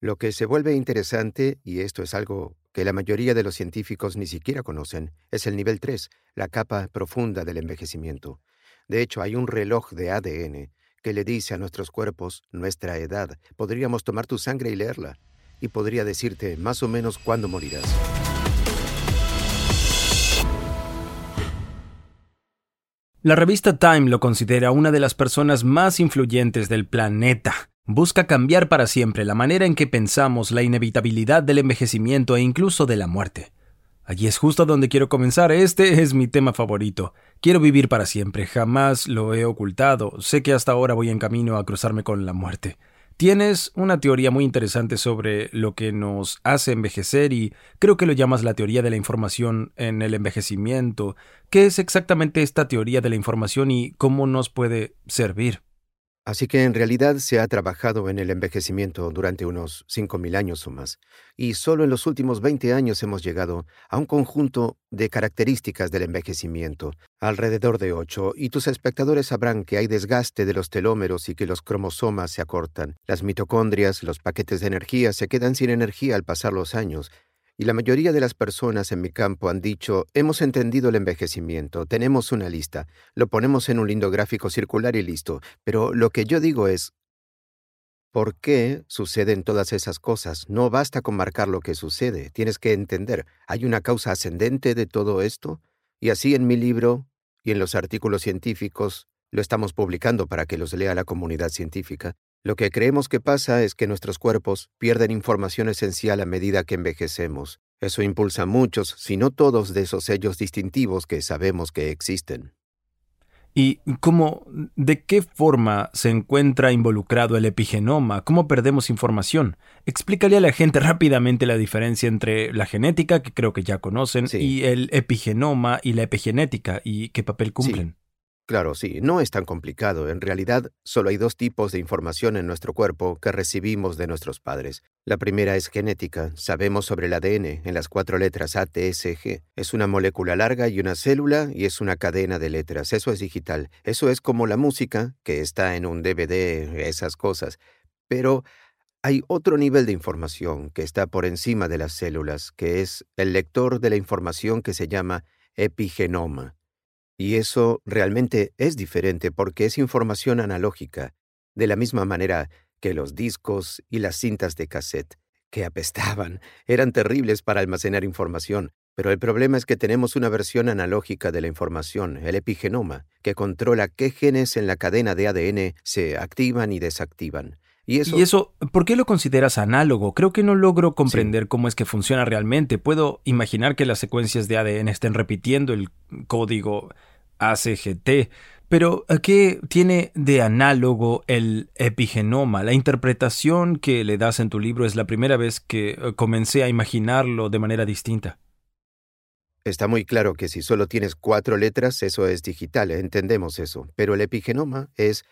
Lo que se vuelve interesante, y esto es algo que la mayoría de los científicos ni siquiera conocen, es el nivel 3, la capa profunda del envejecimiento. De hecho, hay un reloj de ADN que le dice a nuestros cuerpos nuestra edad. Podríamos tomar tu sangre y leerla, y podría decirte más o menos cuándo morirás. La revista Time lo considera una de las personas más influyentes del planeta. Busca cambiar para siempre la manera en que pensamos la inevitabilidad del envejecimiento e incluso de la muerte. Allí es justo donde quiero comenzar. Este es mi tema favorito. Quiero vivir para siempre. Jamás lo he ocultado. Sé que hasta ahora voy en camino a cruzarme con la muerte. Tienes una teoría muy interesante sobre lo que nos hace envejecer y creo que lo llamas la teoría de la información en el envejecimiento. ¿Qué es exactamente esta teoría de la información y cómo nos puede servir? Así que en realidad se ha trabajado en el envejecimiento durante unos 5.000 años o más, y solo en los últimos 20 años hemos llegado a un conjunto de características del envejecimiento, alrededor de 8, y tus espectadores sabrán que hay desgaste de los telómeros y que los cromosomas se acortan, las mitocondrias, los paquetes de energía se quedan sin energía al pasar los años, y la mayoría de las personas en mi campo han dicho, hemos entendido el envejecimiento, tenemos una lista, lo ponemos en un lindo gráfico circular y listo. Pero lo que yo digo es, ¿por qué suceden todas esas cosas? No basta con marcar lo que sucede, tienes que entender, ¿hay una causa ascendente de todo esto? Y así en mi libro y en los artículos científicos lo estamos publicando para que los lea la comunidad científica. Lo que creemos que pasa es que nuestros cuerpos pierden información esencial a medida que envejecemos. Eso impulsa muchos, si no todos, de esos sellos distintivos que sabemos que existen. ¿Y cómo, de qué forma se encuentra involucrado el epigenoma? ¿Cómo perdemos información? Explícale a la gente rápidamente la diferencia entre la genética, que creo que ya conocen, y el epigenoma y la epigenética, y qué papel cumplen. Claro, sí, no es tan complicado. En realidad, solo hay dos tipos de información en nuestro cuerpo que recibimos de nuestros padres. La primera es genética. Sabemos sobre el ADN en las cuatro letras A, T, S, G. Es una molécula larga y una célula y es una cadena de letras. Eso es digital. Eso es como la música, que está en un DVD, esas cosas. Pero hay otro nivel de información que está por encima de las células, que es el lector de la información que se llama epigenoma. Y eso realmente es diferente porque es información analógica, de la misma manera que los discos y las cintas de cassette, que apestaban, eran terribles para almacenar información, pero el problema es que tenemos una versión analógica de la información, el epigenoma, que controla qué genes en la cadena de ADN se activan y desactivan. Y eso, por qué lo consideras análogo? Creo que no logro comprender cómo es que funciona realmente. Puedo imaginar que las secuencias de ADN estén repitiendo el código ACGT, pero ¿qué tiene de análogo el epigenoma? La interpretación que le das en tu libro es la primera vez que eh, comencé a imaginarlo de manera distinta. Está muy claro que si solo tienes cuatro letras, eso es digital, entendemos eso, pero el epigenoma es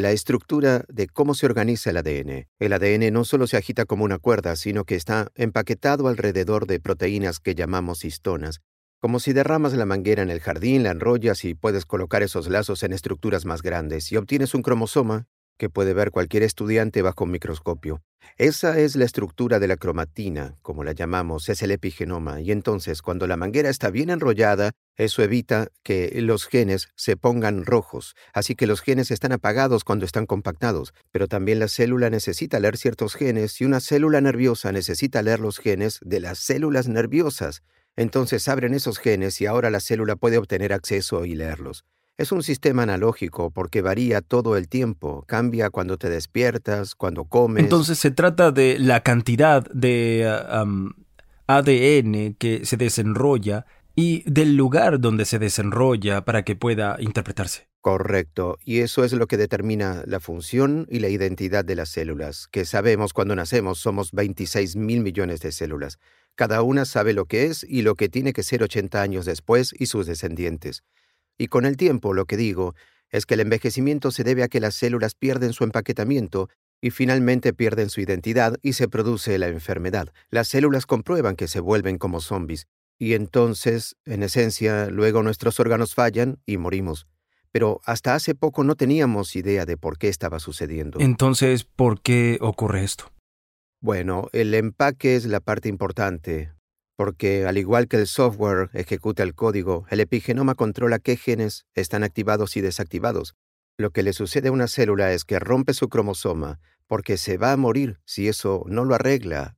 la estructura de cómo se organiza el ADN. El ADN no solo se agita como una cuerda, sino que está empaquetado alrededor de proteínas que llamamos histonas. Como si derramas la manguera en el jardín, la enrollas y puedes colocar esos lazos en estructuras más grandes y obtienes un cromosoma que puede ver cualquier estudiante bajo un microscopio. Esa es la estructura de la cromatina, como la llamamos, es el epigenoma, y entonces cuando la manguera está bien enrollada, eso evita que los genes se pongan rojos, así que los genes están apagados cuando están compactados, pero también la célula necesita leer ciertos genes y una célula nerviosa necesita leer los genes de las células nerviosas. Entonces abren esos genes y ahora la célula puede obtener acceso y leerlos. Es un sistema analógico porque varía todo el tiempo, cambia cuando te despiertas, cuando comes. Entonces se trata de la cantidad de ADN que se desenrolla y del lugar donde se desenrolla para que pueda interpretarse. Correcto, y eso es lo que determina la función y la identidad de las células, que sabemos cuando nacemos somos 26 mil millones de células. Cada una sabe lo que es y lo que tiene que ser 80 años después y sus descendientes. Y con el tiempo lo que digo es que el envejecimiento se debe a que las células pierden su empaquetamiento y finalmente pierden su identidad y se produce la enfermedad. Las células comprueban que se vuelven como zombies y entonces, en esencia, luego nuestros órganos fallan y morimos. Pero hasta hace poco no teníamos idea de por qué estaba sucediendo. Entonces, ¿por qué ocurre esto? Bueno, el empaque es la parte importante, porque al igual que el software ejecuta el código, el epigenoma controla qué genes están activados y desactivados. Lo que le sucede a una célula es que rompe su cromosoma, porque se va a morir si eso no lo arregla.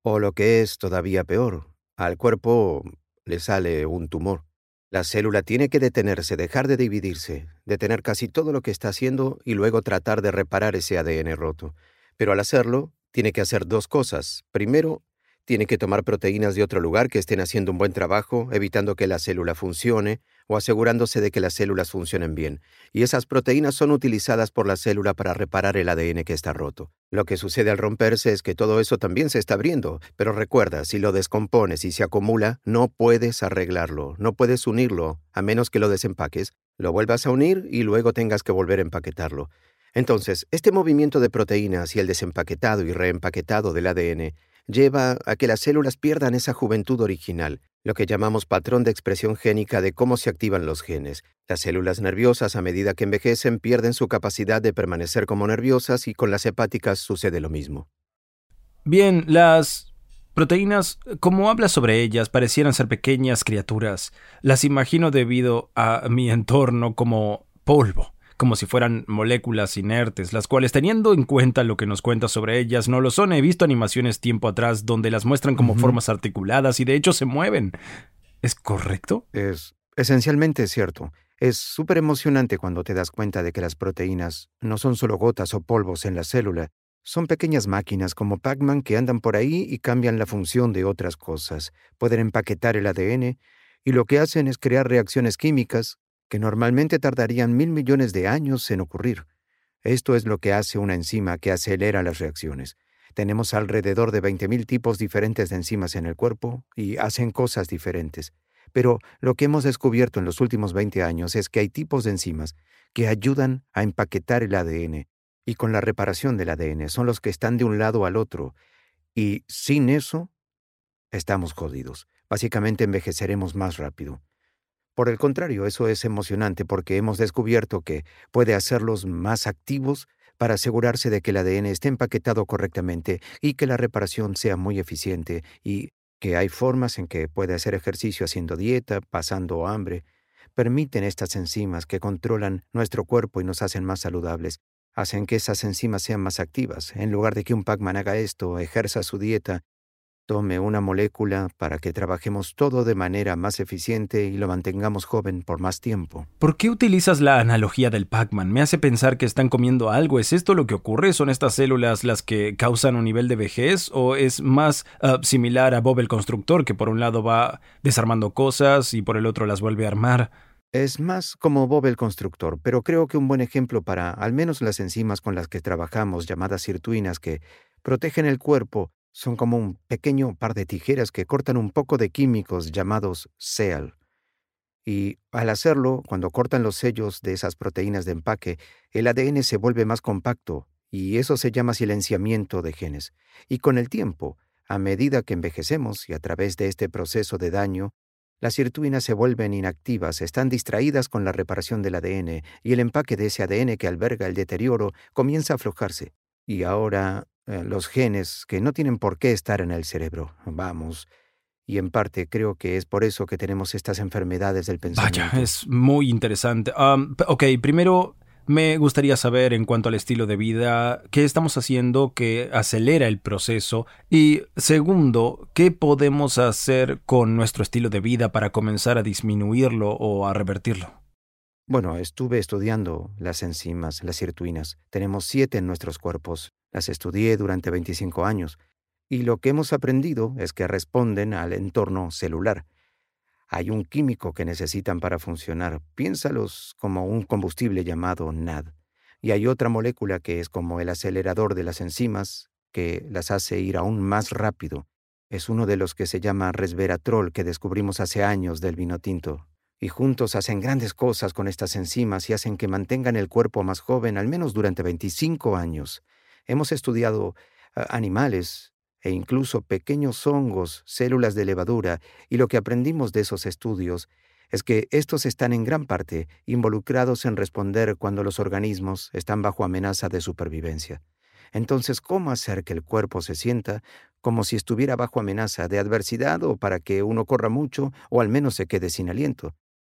O lo que es todavía peor, al cuerpo le sale un tumor. La célula tiene que detenerse, dejar de dividirse, detener casi todo lo que está haciendo y luego tratar de reparar ese ADN roto. Pero al hacerlo, tiene que hacer dos cosas. Primero, tiene que tomar proteínas de otro lugar que estén haciendo un buen trabajo, evitando que la célula funcione o asegurándose de que las células funcionen bien. Y esas proteínas son utilizadas por la célula para reparar el ADN que está roto. Lo que sucede al romperse es que todo eso también se está abriendo, pero recuerda, si lo descompones y se acumula, no puedes arreglarlo, no puedes unirlo, a menos que lo desempaques, lo vuelvas a unir y luego tengas que volver a empaquetarlo. Entonces, este movimiento de proteínas y el desempaquetado y reempaquetado del ADN lleva a que las células pierdan esa juventud original, lo que llamamos patrón de expresión génica de cómo se activan los genes. Las células nerviosas a medida que envejecen pierden su capacidad de permanecer como nerviosas y con las hepáticas sucede lo mismo. Bien, las proteínas, como hablas sobre ellas, parecieran ser pequeñas criaturas. Las imagino debido a mi entorno como polvo como si fueran moléculas inertes, las cuales teniendo en cuenta lo que nos cuenta sobre ellas no lo son. He visto animaciones tiempo atrás donde las muestran como formas articuladas y de hecho se mueven. ¿Es correcto? Es esencialmente cierto. Es súper emocionante cuando te das cuenta de que las proteínas no son solo gotas o polvos en la célula, son pequeñas máquinas como Pac-Man que andan por ahí y cambian la función de otras cosas. Pueden empaquetar el ADN y lo que hacen es crear reacciones químicas que normalmente tardarían mil millones de años en ocurrir. Esto es lo que hace una enzima que acelera las reacciones. Tenemos alrededor de 20.000 tipos diferentes de enzimas en el cuerpo y hacen cosas diferentes. Pero lo que hemos descubierto en los últimos 20 años es que hay tipos de enzimas que ayudan a empaquetar el ADN y con la reparación del ADN son los que están de un lado al otro. Y sin eso, estamos jodidos. Básicamente envejeceremos más rápido. Por el contrario, eso es emocionante porque hemos descubierto que puede hacerlos más activos para asegurarse de que el ADN esté empaquetado correctamente y que la reparación sea muy eficiente y que hay formas en que puede hacer ejercicio haciendo dieta, pasando hambre. Permiten estas enzimas que controlan nuestro cuerpo y nos hacen más saludables. Hacen que esas enzimas sean más activas. En lugar de que un Pac-Man haga esto, ejerza su dieta Tome una molécula para que trabajemos todo de manera más eficiente y lo mantengamos joven por más tiempo. ¿Por qué utilizas la analogía del Pac-Man? Me hace pensar que están comiendo algo. ¿Es esto lo que ocurre? ¿Son estas células las que causan un nivel de vejez? ¿O es más ah, similar a Bob el Constructor, que por un lado va desarmando cosas y por el otro las vuelve a armar? Es más como Bob el Constructor, pero creo que un buen ejemplo para al menos las enzimas con las que trabajamos, llamadas sirtuinas, que protegen el cuerpo son como un pequeño par de tijeras que cortan un poco de químicos llamados SEAL. Y al hacerlo, cuando cortan los sellos de esas proteínas de empaque, el ADN se vuelve más compacto y eso se llama silenciamiento de genes. Y con el tiempo, a medida que envejecemos y a través de este proceso de daño, las sirtuinas se vuelven inactivas, están distraídas con la reparación del ADN y el empaque de ese ADN que alberga el deterioro comienza a aflojarse. Y ahora eh, los genes que no tienen por qué estar en el cerebro. Vamos. Y en parte creo que es por eso que tenemos estas enfermedades del pensamiento. Vaya, es muy interesante. ok, primero me gustaría saber en cuanto al estilo de vida, qué estamos haciendo que acelera el proceso y segundo, qué podemos hacer con nuestro estilo de vida para comenzar a disminuirlo o a revertirlo. Bueno, estuve estudiando las enzimas, las sirtuinas. Tenemos siete en nuestros cuerpos. Las estudié durante 25 años. Y lo que hemos aprendido es que responden al entorno celular. Hay un químico que necesitan para funcionar. Piénsalos como un combustible llamado NAD. Y hay otra molécula que es como el acelerador de las enzimas, que las hace ir aún más rápido. Es uno de los que se llama resveratrol que descubrimos hace años del vino tinto y juntos hacen grandes cosas con estas enzimas y hacen que mantengan el cuerpo más joven al menos durante 25 años. Hemos estudiado animales e incluso pequeños hongos, células de levadura, y lo que aprendimos de esos estudios es que estos están en gran parte involucrados en responder cuando los organismos están bajo amenaza de supervivencia. Entonces, ¿cómo hacer que el cuerpo se sienta como si estuviera bajo amenaza de adversidad o para que uno corra mucho o al menos se quede sin aliento?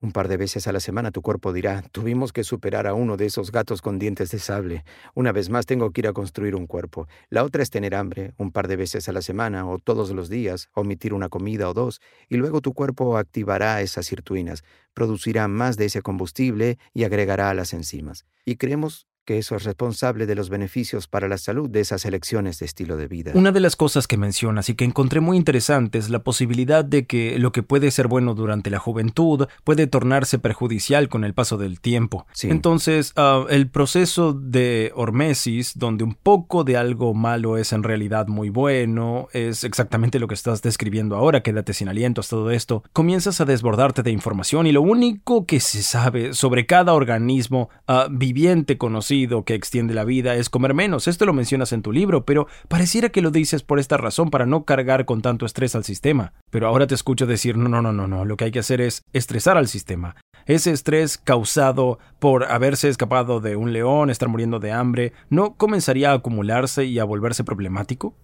Un par de veces a la semana tu cuerpo dirá, tuvimos que superar a uno de esos gatos con dientes de sable. Una vez más tengo que ir a construir un cuerpo. La otra es tener hambre, un par de veces a la semana o todos los días, omitir una comida o dos, y luego tu cuerpo activará esas sirtuinas, producirá más de ese combustible y agregará a las enzimas. Y creemos que eso es responsable de los beneficios para la salud de esas elecciones de estilo de vida. Una de las cosas que mencionas y que encontré muy interesante es la posibilidad de que lo que puede ser bueno durante la juventud puede tornarse perjudicial con el paso del tiempo. Entonces, ah, el proceso de hormesis, donde un poco de algo malo es en realidad muy bueno, es exactamente lo que estás describiendo ahora, quédate sin aliento, todo esto, comienzas a desbordarte de información y lo único que se sabe sobre cada organismo ah, viviente conocido que extiende la vida es comer menos. Esto lo mencionas en tu libro, pero pareciera que lo dices por esta razón, para no cargar con tanto estrés al sistema. Pero ahora te escucho decir, no, no, no, no, no, lo que hay que hacer es estresar al sistema. Ese estrés causado por haberse escapado de un león, estar muriendo de hambre, ¿no comenzaría a acumularse y a volverse problemático?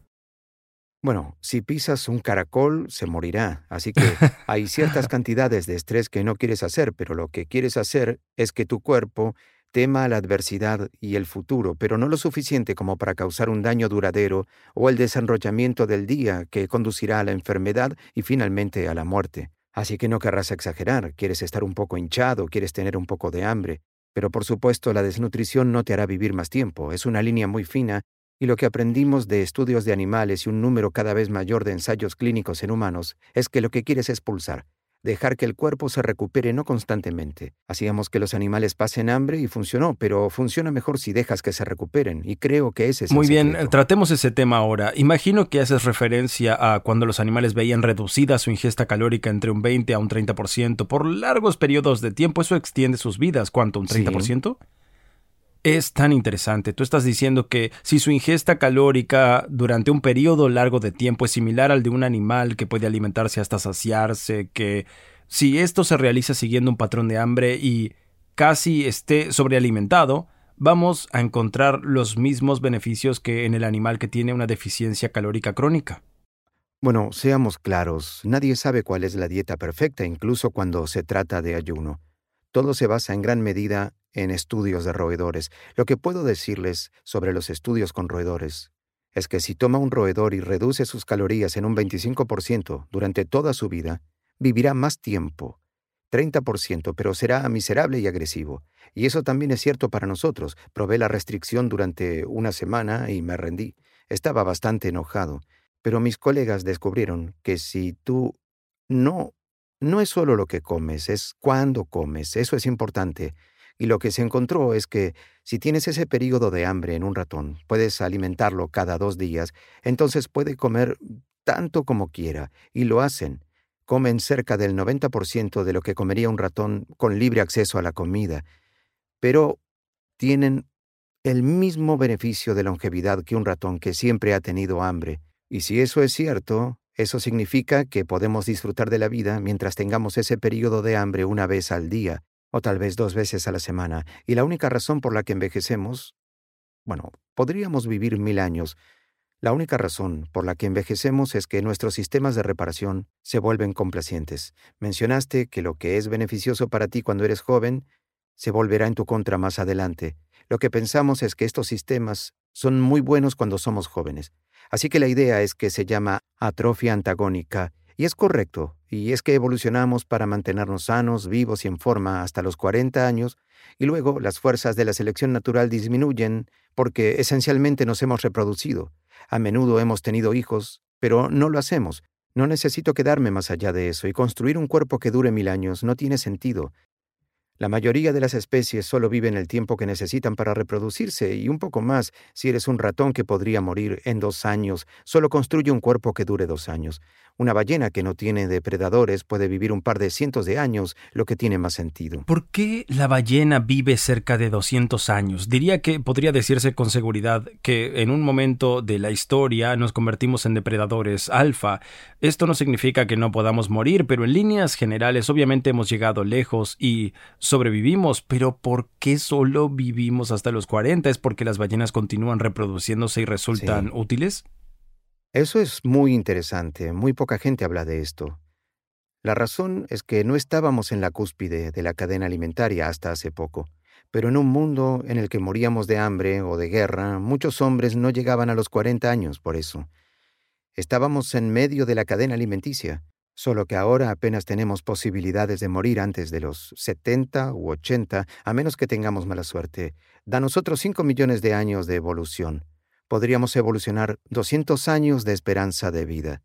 Bueno, si pisas un caracol, se morirá. Así que hay ciertas cantidades de estrés que no quieres hacer, pero lo que quieres hacer es que tu cuerpo tema la adversidad y el futuro, pero no lo suficiente como para causar un daño duradero o el desenrollamiento del día que conducirá a la enfermedad y finalmente a la muerte. Así que no querrás exagerar, quieres estar un poco hinchado, quieres tener un poco de hambre, pero por supuesto la desnutrición no te hará vivir más tiempo, es una línea muy fina y lo que aprendimos de estudios de animales y un número cada vez mayor de ensayos clínicos en humanos es que lo que quieres es pulsar, dejar que el cuerpo se recupere no constantemente. Hacíamos que los animales pasen hambre y funcionó, pero funciona mejor si dejas que se recuperen, y creo que ese es Muy bien, tratemos ese tema ahora. Imagino que haces referencia a cuando los animales veían reducida su ingesta calórica entre un 20 a un 30% por largos periodos de tiempo. Eso extiende sus vidas. ¿Cuánto? ¿Un 30%? Es tan interesante. Tú estás diciendo que si su ingesta calórica durante un periodo largo de tiempo es similar al de un animal que puede alimentarse hasta saciarse, que si esto se realiza siguiendo un patrón de hambre y casi esté sobrealimentado, vamos a encontrar los mismos beneficios que en el animal que tiene una deficiencia calórica crónica. Bueno, seamos claros, nadie sabe cuál es la dieta perfecta, incluso cuando se trata de ayuno. Todo se basa en gran medida en estudios de roedores. Lo que puedo decirles sobre los estudios con roedores es que si toma un roedor y reduce sus calorías en un 25% durante toda su vida, vivirá más tiempo, 30%, pero será miserable y agresivo. Y eso también es cierto para nosotros. Probé la restricción durante una semana y me rendí. Estaba bastante enojado. Pero mis colegas descubrieron que si tú no... No es solo lo que comes, es cuándo comes. Eso es importante. Y lo que se encontró es que si tienes ese periodo de hambre en un ratón, puedes alimentarlo cada dos días, entonces puede comer tanto como quiera, y lo hacen. Comen cerca del 90% de lo que comería un ratón con libre acceso a la comida, pero tienen el mismo beneficio de longevidad que un ratón que siempre ha tenido hambre. Y si eso es cierto, eso significa que podemos disfrutar de la vida mientras tengamos ese periodo de hambre una vez al día, o tal vez dos veces a la semana, y la única razón por la que envejecemos, bueno, podríamos vivir mil años. La única razón por la que envejecemos es que nuestros sistemas de reparación se vuelven complacientes. Mencionaste que lo que es beneficioso para ti cuando eres joven se volverá en tu contra más adelante. Lo que pensamos es que estos sistemas son muy buenos cuando somos jóvenes. Así que la idea es que se llama atrofia antagónica y es correcto, y es que evolucionamos para mantenernos sanos, vivos y en forma hasta los 40 años, y luego las fuerzas de la selección natural disminuyen porque esencialmente nos hemos reproducido. A menudo hemos tenido hijos, pero no lo hacemos. No necesito quedarme más allá de eso, y construir un cuerpo que dure mil años no tiene sentido. La mayoría de las especies solo viven el tiempo que necesitan para reproducirse y un poco más si eres un ratón que podría morir en dos años. Solo construye un cuerpo que dure dos años. Una ballena que no tiene depredadores puede vivir un par de cientos de años, lo que tiene más sentido. ¿Por qué la ballena vive cerca de 200 años? Diría que podría decirse con seguridad que en un momento de la historia nos convertimos en depredadores alfa. Esto no significa que no podamos morir, pero en líneas generales obviamente hemos llegado lejos y sobrevivimos, pero ¿por qué solo vivimos hasta los 40? ¿Es porque las ballenas continúan reproduciéndose y resultan útiles? Eso es muy interesante. Muy poca gente habla de esto. La razón es que no estábamos en la cúspide de la cadena alimentaria hasta hace poco, pero en un mundo en el que moríamos de hambre o de guerra, muchos hombres no llegaban a los 40 años por eso. Estábamos en medio de la cadena alimenticia, solo que ahora apenas tenemos posibilidades de morir antes de los 70 u 80, a menos que tengamos mala suerte. Da nosotros 5 millones de años de evolución. Podríamos evolucionar 200 años de esperanza de vida.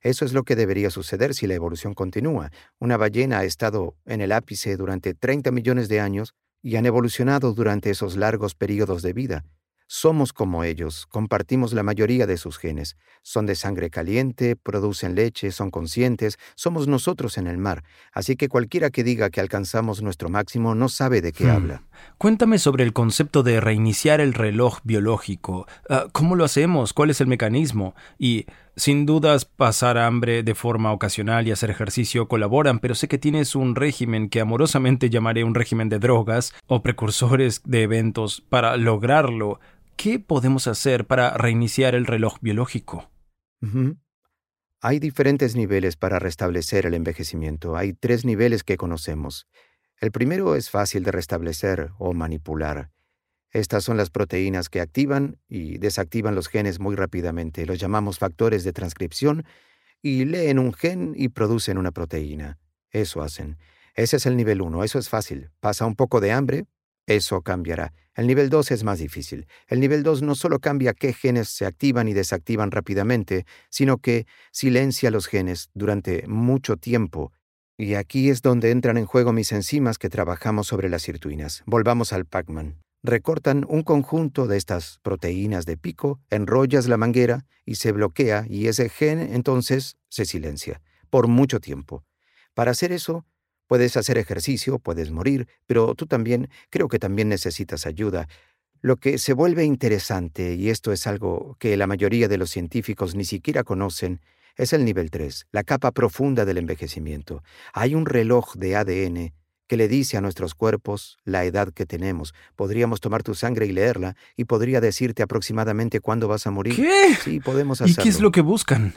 Eso es lo que debería suceder si la evolución continúa. Una ballena ha estado en el ápice durante 30 millones de años y han evolucionado durante esos largos periodos de vida. Somos como ellos, compartimos la mayoría de sus genes. Son de sangre caliente, producen leche, son conscientes, somos nosotros en el mar. Así que cualquiera que diga que alcanzamos nuestro máximo no sabe de qué hmm. habla. Cuéntame sobre el concepto de reiniciar el reloj biológico. Ah, ¿Cómo lo hacemos? ¿Cuál es el mecanismo? Y sin dudas, pasar hambre de forma ocasional y hacer ejercicio colaboran, pero sé que tienes un régimen que amorosamente llamaré un régimen de drogas o precursores de eventos para lograrlo. ¿Qué podemos hacer para reiniciar el reloj biológico? Hay diferentes niveles para restablecer el envejecimiento. Hay tres niveles que conocemos. El primero es fácil de restablecer o manipular. Estas son las proteínas que activan y desactivan los genes muy rápidamente. Los llamamos factores de transcripción y leen un gen y producen una proteína. Eso hacen. Ese es el nivel 1, eso es fácil. Pasa un poco de hambre, eso cambiará. El nivel 2 es más difícil. El nivel 2 no solo cambia qué genes se activan y desactivan rápidamente, sino que silencia los genes durante mucho tiempo. Y aquí es donde entran en juego mis enzimas que trabajamos sobre las sirtuinas. Volvamos al Pac-Man. Recortan un conjunto de estas proteínas de pico, enrollas la manguera y se bloquea y ese gen entonces se silencia por mucho tiempo. Para hacer eso, Puedes hacer ejercicio, puedes morir, pero tú también, creo que también necesitas ayuda. Lo que se vuelve interesante, y esto es algo que la mayoría de los científicos ni siquiera conocen, es el nivel 3, la capa profunda del envejecimiento. Hay un reloj de ADN que le dice a nuestros cuerpos la edad que tenemos. Podríamos tomar tu sangre y leerla, y podría decirte aproximadamente cuándo vas a morir. ¿Qué? Sí, podemos hacerlo. ¿Y qué es lo que buscan?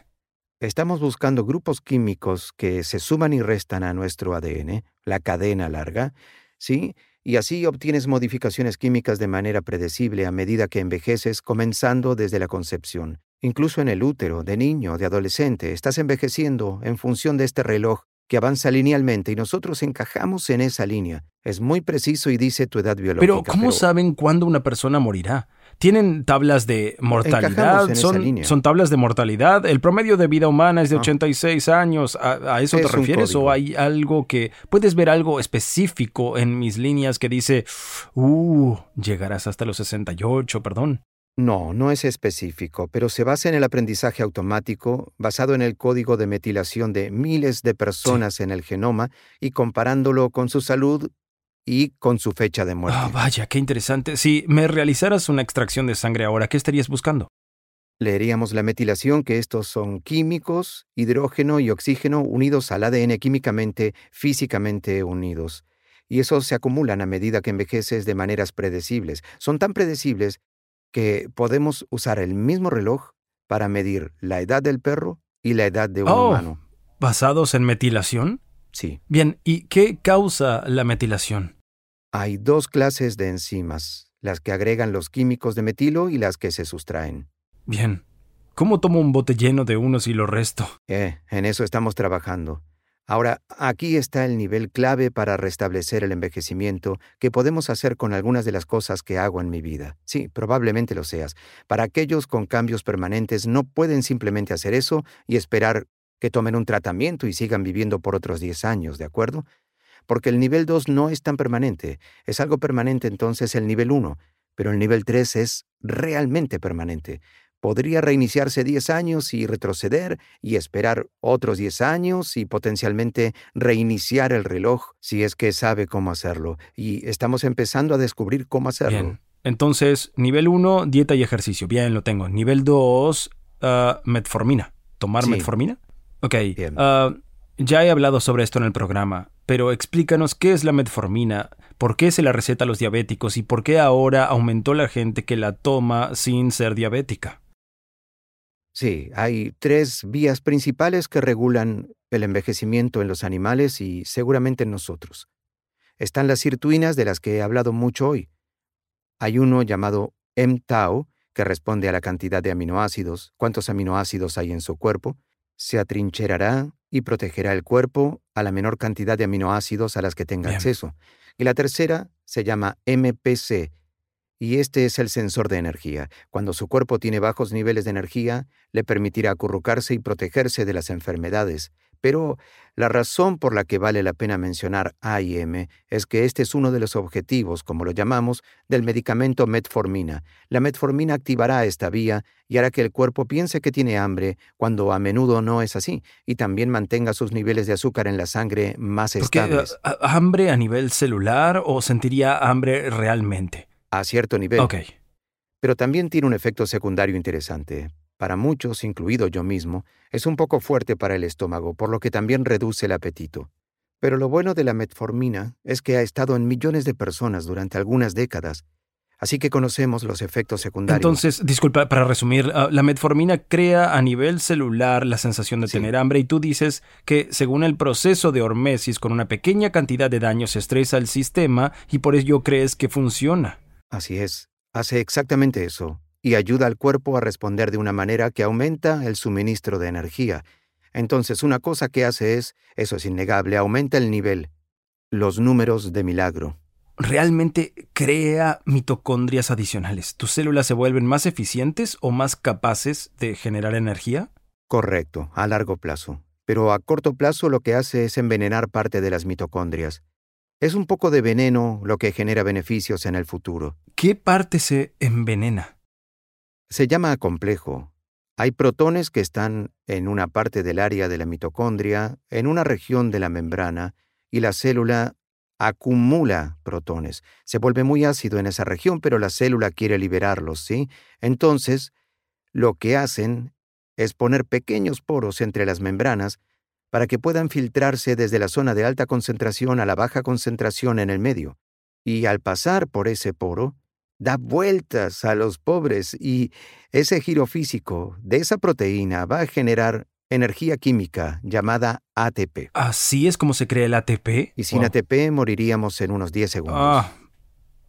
Estamos buscando grupos químicos que se suman y restan a nuestro ADN, la cadena larga, ¿sí? Y así obtienes modificaciones químicas de manera predecible a medida que envejeces, comenzando desde la concepción. Incluso en el útero, de niño, de adolescente, estás envejeciendo en función de este reloj que avanza linealmente y nosotros encajamos en esa línea. Es muy preciso y dice tu edad biológica. Pero ¿cómo saben cuándo una persona morirá? ¿Tienen tablas de mortalidad? Son, tablas de mortalidad? ¿El promedio de vida humana es de 86 ah. años? ¿A, eso te refieres? ¿O hay algo que... ¿Puedes ver algo específico en mis líneas que dice, uh, llegarás hasta los 68, perdón? No, no es específico, pero se basa en el aprendizaje automático basado en el código de metilación de miles de personas en el genoma y comparándolo con su salud y con su fecha de muerte. Ah, vaya, qué interesante. Si me realizaras una extracción de sangre ahora, ¿qué estarías buscando? Leeríamos la metilación, que estos son químicos, hidrógeno y oxígeno unidos al ADN químicamente, físicamente unidos. Y esos se acumulan a medida que envejeces de maneras predecibles. Son tan predecibles que podemos usar el mismo reloj para medir la edad del perro y la edad de un oh, humano. ¿Basados en metilación? Sí. Bien, ¿y qué causa la metilación? Hay dos clases de enzimas, las que agregan los químicos de metilo y las que se sustraen. Bien. ¿Cómo tomo un bote lleno de unos y lo resto? Eh, en eso estamos trabajando. Ahora, aquí está el nivel clave para restablecer el envejecimiento que podemos hacer con algunas de las cosas que hago en mi vida. Sí, probablemente lo seas. Para aquellos con cambios permanentes no pueden simplemente hacer eso y esperar que tomen un tratamiento y sigan viviendo por otros 10 años, ¿de acuerdo? porque el nivel 2 no es tan permanente. Es algo permanente entonces el nivel 1, pero el nivel 3 es realmente permanente. Podría reiniciarse 10 años y retroceder y esperar otros 10 años y potencialmente reiniciar el reloj si es que sabe cómo hacerlo. Y estamos empezando a descubrir cómo hacerlo. Bien. Entonces, nivel 1, dieta y ejercicio. Bien, lo tengo. Nivel 2, ah, metformina. ¿Tomar metformina? Ok. Bien. Ah, ya he hablado sobre esto en el programa. pero explícanos qué es la metformina, por qué se la receta a los diabéticos y por qué ahora aumentó la gente que la toma sin ser diabética. Sí, hay tres vías principales que regulan el envejecimiento en los animales y seguramente en nosotros. Están las sirtuinas de las que he hablado mucho hoy. Hay uno llamado mTau, que responde a la cantidad de aminoácidos, cuántos aminoácidos hay en su cuerpo, se atrincherará y protegerá el cuerpo a la menor cantidad de aminoácidos a las que tenga acceso. Y la tercera se llama MPC, y este es el sensor de energía. Cuando su cuerpo tiene bajos niveles de energía, le permitirá acurrucarse y protegerse de las enfermedades. Pero la razón por la que vale la pena mencionar AIM es que este es uno de los objetivos, como lo llamamos, del medicamento metformina. La metformina activará esta vía y hará que el cuerpo piense que tiene hambre, cuando a menudo no es así, y también mantenga sus niveles de azúcar en la sangre más estables. ¿Hambre a nivel celular o sentiría hambre realmente? a cierto nivel. Pero también tiene un efecto secundario interesante. Para muchos, incluido yo mismo, es un poco fuerte para el estómago, por lo que también reduce el apetito. Pero lo bueno de la metformina es que ha estado en millones de personas durante algunas décadas, así que conocemos los efectos secundarios. Entonces, disculpa, para resumir, ah, la metformina crea a nivel celular la sensación de tener hambre y tú dices que según el proceso de hormesis, con una pequeña cantidad de daño se estresa el sistema y por ello crees que funciona. Así es, hace exactamente eso, y ayuda al cuerpo a responder de una manera que aumenta el suministro de energía. Entonces una cosa que hace es, eso es innegable, aumenta el nivel, los números de milagro. Realmente crea mitocondrias adicionales. ¿Tus células se vuelven más eficientes o más capaces de generar energía? Correcto, a largo plazo. Pero a corto plazo lo que hace es envenenar parte de las mitocondrias. Es un poco de veneno lo que genera beneficios en el futuro. ¿Qué parte se envenena? Se llama complejo. Hay protones que están en una parte del área de la mitocondria, en una región de la membrana, y la célula acumula protones. Se vuelve muy ácido en esa región, pero la célula quiere liberarlos, ¿sí? Entonces, lo que hacen es poner pequeños poros entre las membranas para que puedan filtrarse desde la zona de alta concentración a la baja concentración en el medio. Y al pasar por ese poro, da vueltas a los pobres y ese giro físico de esa proteína va a generar energía química llamada ATP. ¿Así es como se crea el ATP? Y sin ATP moriríamos en unos 10 segundos. Ah,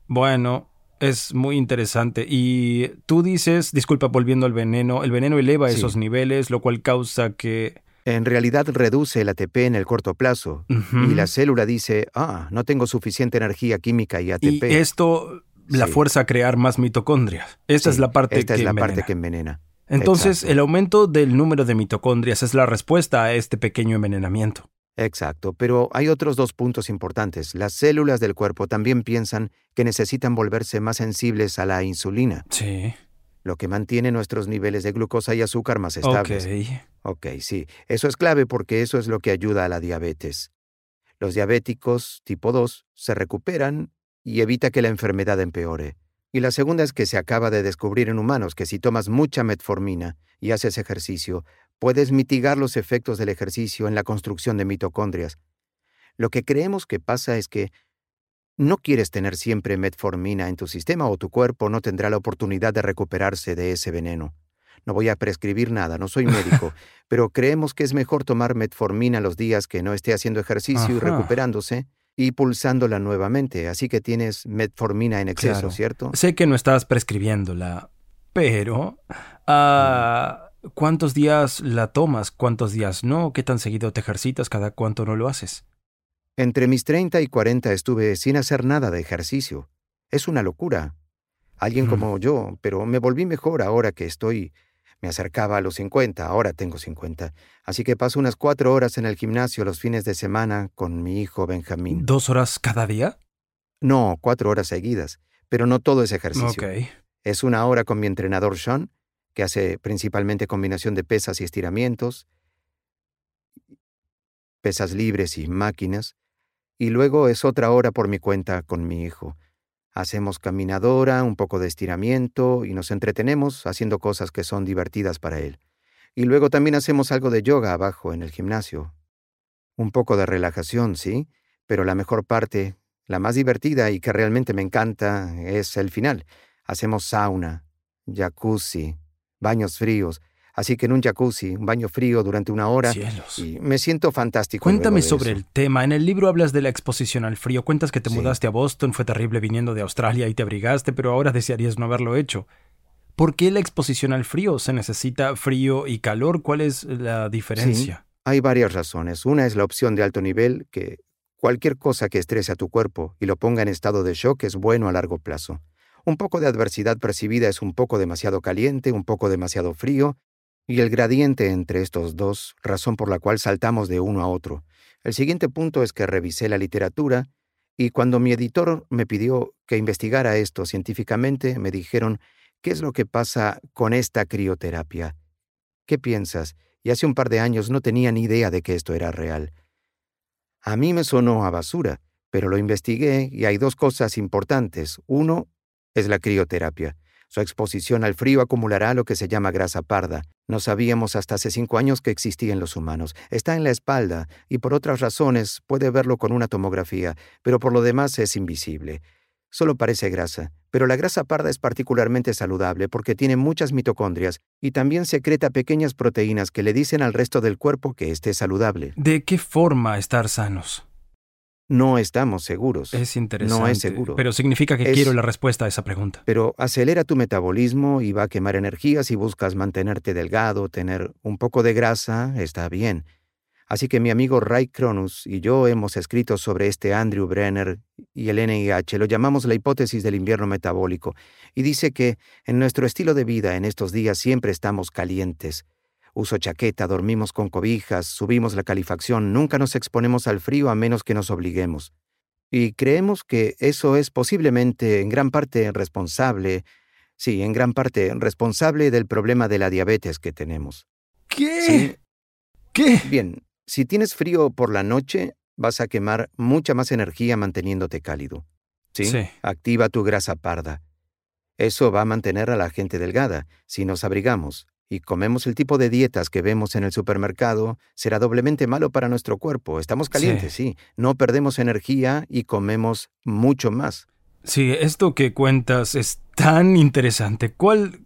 bueno, es muy interesante. Y tú dices, disculpa, volviendo al veneno, el veneno eleva esos niveles, lo cual causa que en realidad reduce el ATP en el corto plazo. Y la célula dice, ah, no tengo suficiente energía química y ATP. Y esto la fuerza a crear más mitocondrias. Esta es la parte esta que es la envenena. parte que envenena. Entonces, el aumento del número de mitocondrias es la respuesta a este pequeño envenenamiento. Exacto, pero hay otros dos puntos importantes. Las células del cuerpo también piensan que necesitan volverse más sensibles a la insulina. Sí. Lo que mantiene nuestros niveles de glucosa y azúcar más estables. Ok. Ok, sí, eso es clave porque eso es lo que ayuda a la diabetes. Los diabéticos tipo 2 se recuperan y evita que la enfermedad empeore. Y la segunda es que se acaba de descubrir en humanos que si tomas mucha metformina y haces ejercicio, puedes mitigar los efectos del ejercicio en la construcción de mitocondrias. Lo que creemos que pasa es que no quieres tener siempre metformina en tu sistema o tu cuerpo no tendrá la oportunidad de recuperarse de ese veneno. No voy a prescribir nada, no soy médico, pero creemos que es mejor tomar metformina los días que no esté haciendo ejercicio y recuperándose y pulsándola nuevamente. Así que tienes metformina en exceso, ¿cierto? Sé que no estás prescribiéndola, pero... ah, ¿Cuántos días la tomas? ¿Cuántos días no? ¿Qué tan seguido te ejercitas? ¿Cada cuánto no lo haces? Entre mis 30 y 40 estuve sin hacer nada de ejercicio. Es una locura. Alguien Mm. como yo, pero me volví mejor ahora que estoy me acercaba a los 50, ahora tengo 50. Así que paso unas cuatro horas en el gimnasio los fines de semana con mi hijo Benjamín. ¿Dos horas cada día? No, cuatro horas seguidas, pero no todo es ejercicio. Ok. Es una hora con mi entrenador Sean, que hace principalmente combinación de pesas y estiramientos, pesas libres y máquinas, y luego es otra hora por mi cuenta con mi hijo. Hacemos caminadora, un poco de estiramiento y nos entretenemos haciendo cosas que son divertidas para él. Y luego también hacemos algo de yoga abajo en el gimnasio. Un poco de relajación, ¿sí? pero la mejor parte, la más divertida y que realmente me encanta, es el final. Hacemos sauna, jacuzzi, baños fríos. Así que en un jacuzzi, un baño frío durante una hora. Cielos. Y me siento fantástico. Cuéntame sobre eso. el tema. En el libro hablas de la exposición al frío. Cuentas que te Sí. mudaste a Boston, fue terrible viniendo de Australia y te abrigaste, pero ahora desearías no haberlo hecho. ¿Por qué la exposición al frío? ¿Se necesita frío y calor? ¿Cuál es la diferencia? Hay varias razones. Una es la opción de alto nivel, que cualquier cosa que estrese a tu cuerpo y lo ponga en estado de shock es bueno a largo plazo. Un poco de adversidad percibida es un poco demasiado caliente, un poco demasiado frío, y el gradiente entre estos dos, razón por la cual saltamos de uno a otro. El siguiente punto es que revisé la literatura, y cuando mi editor me pidió que investigara esto científicamente, me dijeron, ¿qué es lo que pasa con esta crioterapia? ¿Qué piensas? y hace un par de años no tenía ni idea de que esto era real. A mí me sonó a basura, pero lo investigué y hay dos cosas importantes. Uno es la crioterapia. Su exposición al frío acumulará lo que se llama grasa parda. No sabíamos hasta hace cinco años que existía en los humanos. Está en la espalda y por otras razones puede verlo con una tomografía, pero por lo demás es invisible. Solo parece grasa, pero la grasa parda es particularmente saludable porque tiene muchas mitocondrias y también secreta pequeñas proteínas que le dicen al resto del cuerpo que esté saludable. ¿De qué forma estar sanos? No estamos seguros, Es interesante. seguro. Pero significa que Es- quiero la respuesta a esa pregunta. pero acelera tu metabolismo y va a quemar energías si buscas mantenerte delgado, tener un poco de grasa, está bien. Así que mi amigo Ray Cronus y yo hemos escrito sobre este Andrew Brenner y el NIH, lo llamamos la hipótesis del invierno metabólico, y dice que en nuestro estilo de vida en estos días siempre estamos calientes. Uso chaqueta, dormimos con cobijas, subimos la calefacción, nunca nos exponemos al frío a menos que nos obliguemos. Y creemos que eso es posiblemente en gran parte responsable, sí, en gran parte responsable del problema de la diabetes que tenemos. ¿Qué? Sí, ¿Qué? bien, si tienes frío por la noche, vas a quemar mucha más energía manteniéndote cálido. ¿Sí? Sí. Activa tu grasa parda. Eso va a mantener a la gente delgada. Si nos abrigamos y comemos el tipo de dietas que vemos en el supermercado, será doblemente malo para nuestro cuerpo. Estamos calientes, sí. No perdemos energía y comemos mucho más. Sí, esto que cuentas es tan interesante. ¿Cuál,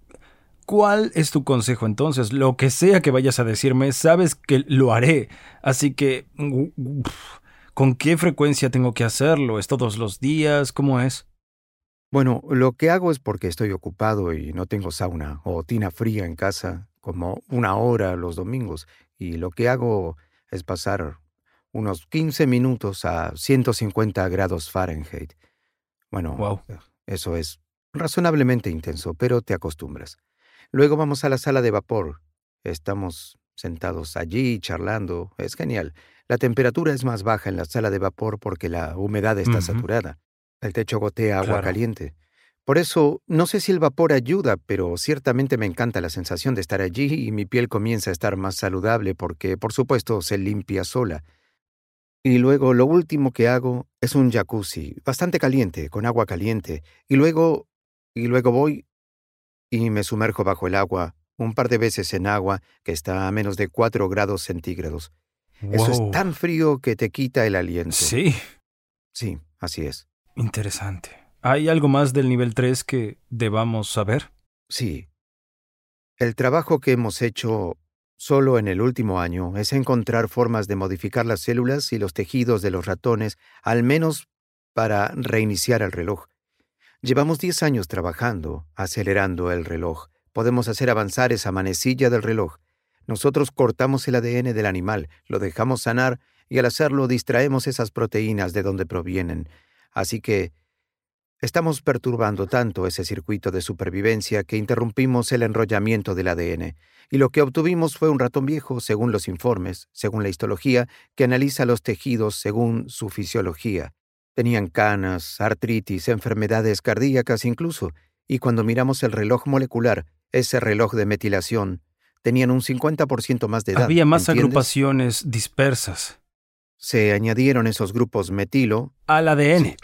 ¿Cuál es tu consejo entonces? Lo que sea que vayas a decirme, sabes que lo haré. Así que... uf, ¿Con qué frecuencia tengo que hacerlo? ¿Es todos los días? ¿Cómo es? Bueno, lo que hago es porque estoy ocupado y no tengo sauna o tina fría en casa, como una hora los domingos, y lo que hago es pasar unos 15 minutos a 150 grados Fahrenheit. Bueno, Wow. eso es razonablemente intenso, pero te acostumbras. Luego vamos a la sala de vapor. Estamos sentados allí charlando. Es genial. La temperatura es más baja en la sala de vapor porque la humedad está saturada. El techo gotea agua Claro. caliente. Por eso, no sé si el vapor ayuda, pero ciertamente me encanta la sensación de estar allí y mi piel comienza a estar más saludable porque, por supuesto, se limpia sola. Y luego lo último que hago es un jacuzzi, bastante caliente, con agua caliente, y luego, y luego voy y me sumerjo bajo el agua, un par de veces en agua que está a menos de 4 grados centígrados. Eso es tan frío que te quita el aliento. Sí, Sí, así es. Interesante. ¿Hay algo más del nivel 3 que debamos saber? Sí. El trabajo que hemos hecho solo en el último año es encontrar formas de modificar las células y los tejidos de los ratones, al menos para reiniciar el reloj. Llevamos 10 años trabajando, acelerando el reloj. Podemos hacer avanzar esa manecilla del reloj. Nosotros cortamos el ADN del animal, lo dejamos sanar y al hacerlo distraemos esas proteínas de donde provienen. Así que estamos perturbando tanto ese circuito de supervivencia que interrumpimos el enrollamiento del ADN. Y lo que obtuvimos fue un ratón viejo, según los informes, según la histología, que analiza los tejidos según su fisiología. Tenían canas, artritis, enfermedades cardíacas incluso, y cuando miramos el reloj molecular, ese reloj de metilación, tenían un 50% más de edad. Había más ¿entiendes? agrupaciones dispersas. Se añadieron esos grupos metilo. Al ADN.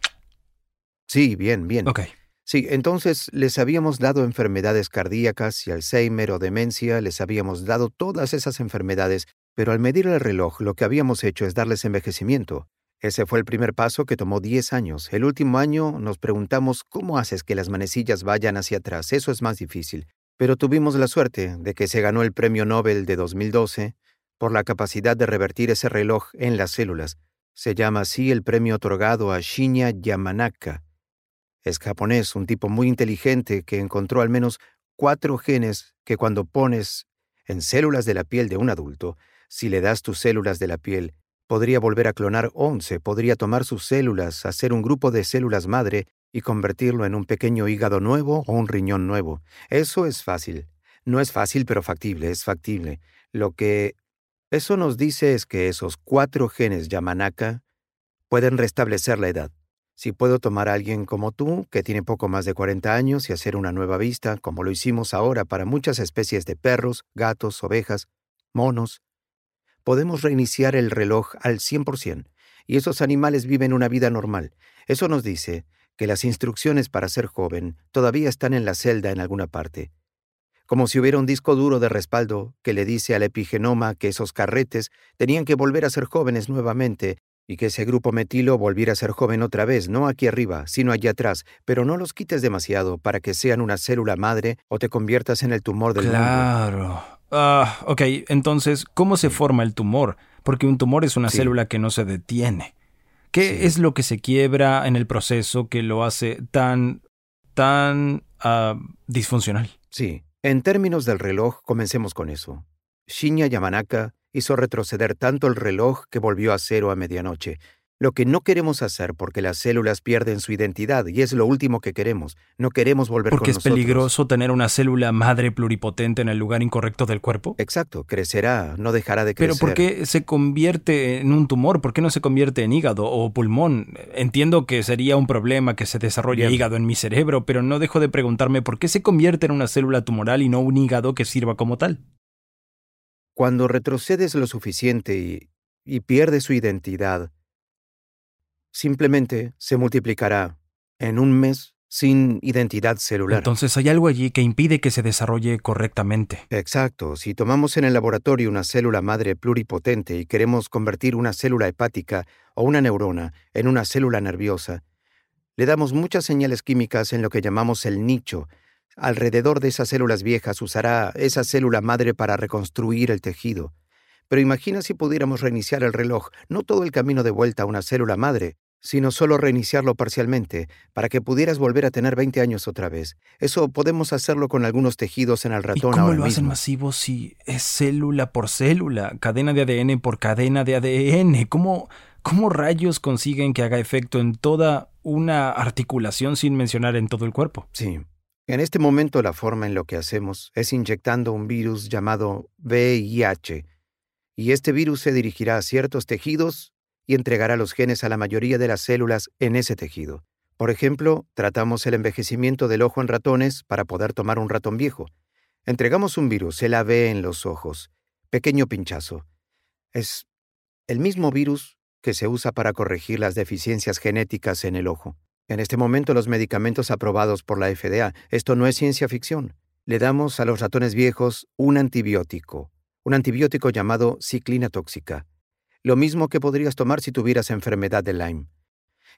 Sí, bien, bien. Ok. Sí, entonces les habíamos dado enfermedades cardíacas y Alzheimer o demencia, les habíamos dado todas esas enfermedades, pero al medir el reloj lo que habíamos hecho es darles envejecimiento. Ese fue el primer paso que tomó 10 años. El último año nos preguntamos cómo haces que las manecillas vayan hacia atrás. Eso es más difícil. Pero tuvimos la suerte de que se ganó el Premio Nobel de 2012 por la capacidad de revertir ese reloj en las células. Se llama así el premio otorgado a Shinya Yamanaka. Es japonés, un tipo muy inteligente que encontró al menos cuatro genes que cuando pones en células de la piel de un adulto, si le das tus células de la piel, podría volver a clonar 11, podría tomar sus células, hacer un grupo de células madre y convertirlo en un pequeño hígado nuevo o un riñón nuevo. Eso es fácil. No es fácil, pero factible, es factible. Lo que eso nos dice es que esos cuatro genes Yamanaka pueden restablecer la edad. Si puedo tomar a alguien como tú, que tiene poco más de 40 años, y hacer una nueva vista, como lo hicimos ahora para muchas especies de perros, gatos, ovejas, monos, podemos reiniciar el reloj al 100%, y esos animales viven una vida normal. Eso nos dice que las instrucciones para ser joven todavía están en la celda en alguna parte. Como si hubiera un disco duro de respaldo que le dice al epigenoma que esos carretes tenían que volver a ser jóvenes nuevamente y que ese grupo metilo volviera a ser joven otra vez, no aquí arriba, sino allá atrás, pero no los quites demasiado para que sean una célula madre o te conviertas en el tumor del Claro. Ah, ok, entonces, ¿cómo se forma el tumor? Porque un tumor es una célula que no se detiene. ¿Qué es lo que se quiebra en el proceso que lo hace tan, tan ah, disfuncional? Sí, en términos del reloj, comencemos con eso. Shinya Yamanaka hizo retroceder tanto el reloj que volvió a cero a medianoche, lo que no queremos hacer porque las células pierden su identidad y es lo último que queremos. No queremos volver porque con es peligroso tener una célula madre pluripotente en el lugar incorrecto del cuerpo. Exacto, crecerá, no dejará de crecer. Pero ¿por qué se convierte en un tumor? ¿Por qué no se convierte en hígado o pulmón? Entiendo que sería un problema que se desarrolle hígado en mi cerebro, pero no dejo de preguntarme por qué se convierte en una célula tumoral y no un hígado que sirva como tal. Cuando retrocedes lo suficiente y, y pierde su identidad, simplemente se multiplicará en un mes sin identidad celular. Entonces hay algo allí que impide que se desarrolle correctamente. Exacto. Si tomamos en el laboratorio una célula madre pluripotente y queremos convertir una célula hepática o una neurona en una célula nerviosa, le damos muchas señales químicas en lo que llamamos el nicho. Alrededor de esas células viejas usará esa célula madre para reconstruir el tejido. Pero imagina si pudiéramos reiniciar el reloj, no todo el camino de vuelta a una célula madre, sino solo reiniciarlo parcialmente, para que pudieras volver a tener 20 años otra vez. Eso podemos hacerlo con algunos tejidos en el ratón ¿Y cómo lo hacen masivo si es célula por célula, cadena de ADN por cadena de ADN? ¿Cómo, ¿Cómo rayos consiguen que haga efecto en toda una articulación sin mencionar en todo el cuerpo? Sí. En este momento la forma en lo que hacemos es inyectando un virus llamado VIH, y este virus se dirigirá a ciertos tejidos y entregará los genes a la mayoría de las células en ese tejido. Por ejemplo, tratamos el envejecimiento del ojo en ratones para poder tomar un ratón viejo. Entregamos un virus, el AB en los ojos. Pequeño pinchazo. Es el mismo virus que se usa para corregir las deficiencias genéticas en el ojo. En este momento los medicamentos aprobados por la FDA, esto no es ciencia ficción. Le damos a los ratones viejos un antibiótico, un antibiótico llamado ciclina tóxica lo mismo que podrías tomar si tuvieras enfermedad de Lyme.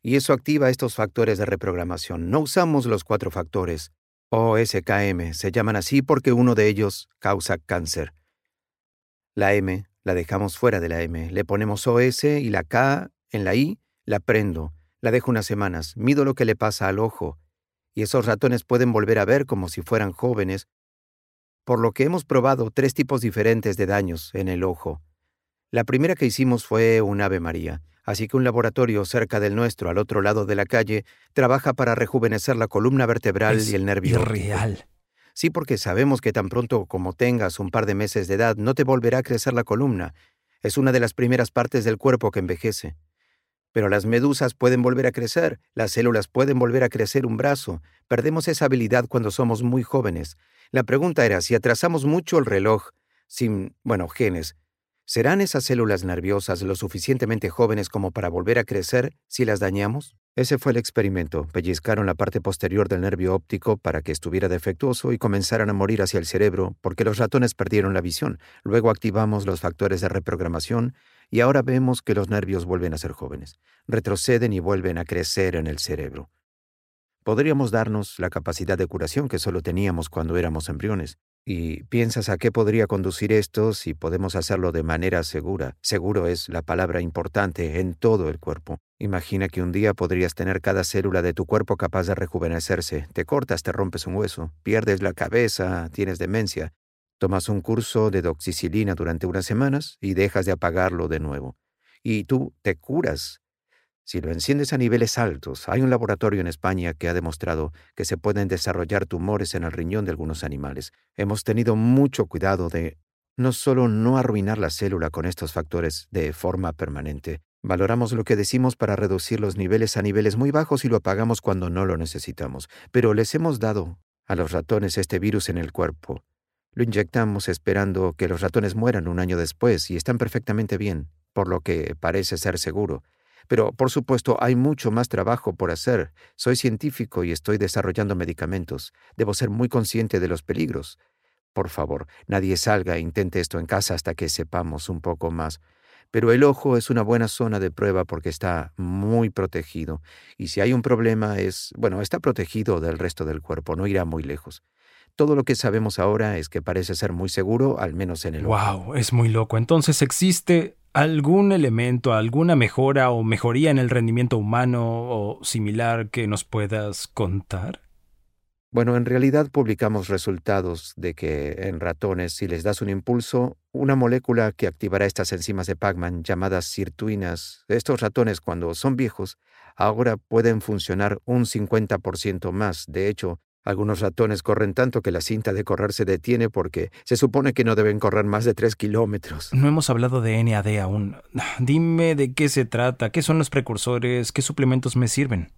Y eso activa estos factores de reprogramación. No usamos los cuatro factores, o SKM, se llaman así porque uno de ellos causa cáncer. La M la dejamos fuera de la M, le ponemos OS y la K en la I la prendo, la dejo unas semanas, mido lo que le pasa al ojo, y esos ratones pueden volver a ver como si fueran jóvenes, por lo que hemos probado tres tipos diferentes de daños en el ojo. La primera que hicimos fue un Ave María, así que un laboratorio cerca del nuestro, al otro lado de la calle, trabaja para rejuvenecer la columna vertebral y el nervio. real. Sí, porque sabemos que tan pronto como tengas un par de meses de edad no te volverá a crecer la columna. Es una de las primeras partes del cuerpo que envejece. Pero las medusas pueden volver a crecer, las células pueden volver a crecer un brazo. Perdemos esa habilidad cuando somos muy jóvenes. La pregunta era si atrasamos mucho el reloj, sin, bueno, genes, ¿Serán esas células nerviosas lo suficientemente jóvenes como para volver a crecer si las dañamos? Ese fue el experimento. Pellizcaron la parte posterior del nervio óptico para que estuviera defectuoso y comenzaran a morir hacia el cerebro porque los ratones perdieron la visión. Luego activamos los factores de reprogramación y ahora vemos que los nervios vuelven a ser jóvenes. Retroceden y vuelven a crecer en el cerebro. Podríamos darnos la capacidad de curación que solo teníamos cuando éramos embriones. ¿Y piensas a qué podría conducir esto si podemos hacerlo de manera segura? Seguro es la palabra importante en todo el cuerpo. Imagina que un día podrías tener cada célula de tu cuerpo capaz de rejuvenecerse. Te cortas, te rompes un hueso, pierdes la cabeza, tienes demencia. Tomas un curso de doxicilina durante unas semanas y dejas de apagarlo de nuevo. Y tú te curas si lo enciendes a niveles altos, hay un laboratorio en España que ha demostrado que se pueden desarrollar tumores en el riñón de algunos animales. Hemos tenido mucho cuidado de no solo no arruinar la célula con estos factores de forma permanente, valoramos lo que decimos para reducir los niveles a niveles muy bajos y lo apagamos cuando no lo necesitamos, pero les hemos dado a los ratones este virus en el cuerpo. Lo inyectamos esperando que los ratones mueran un año después y están perfectamente bien, por lo que parece ser seguro. Pero, por supuesto, hay mucho más trabajo por hacer. Soy científico y estoy desarrollando medicamentos. Debo ser muy consciente de los peligros. Por favor, nadie salga e intente esto en casa hasta que sepamos un poco más. Pero el ojo es una buena zona de prueba porque está muy protegido. Y si hay un problema es, bueno, está protegido del resto del cuerpo, no irá muy lejos. Todo lo que sabemos ahora es que parece ser muy seguro, al menos en el. Wow, es muy loco. Entonces existe algún elemento, alguna mejora o mejoría en el rendimiento humano o similar que nos puedas contar? Bueno, en realidad publicamos resultados de que en ratones, si les das un impulso, una molécula que activará estas enzimas de Pacman llamadas sirtuinas, estos ratones cuando son viejos, ahora pueden funcionar un 50% más. De hecho, algunos ratones corren tanto que la cinta de correr se detiene porque se supone que no deben correr más de tres kilómetros. No hemos hablado de NAD aún. Dime de qué se trata, qué son los precursores, qué suplementos me sirven.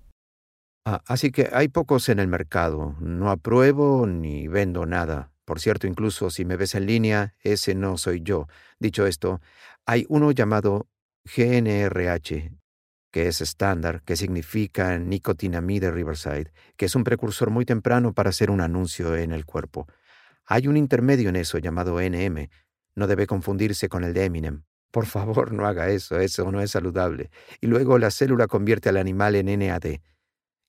Ah, así que hay pocos en el mercado. No apruebo ni vendo nada. Por cierto, incluso si me ves en línea, ese no soy yo. Dicho esto, hay uno llamado GNRH, que es estándar, que significa nicotinamide Riverside, que es un precursor muy temprano para hacer un anuncio en el cuerpo. Hay un intermedio en eso llamado NM. No debe confundirse con el de Eminem. Por favor, no haga eso, eso no es saludable. Y luego la célula convierte al animal en NAD.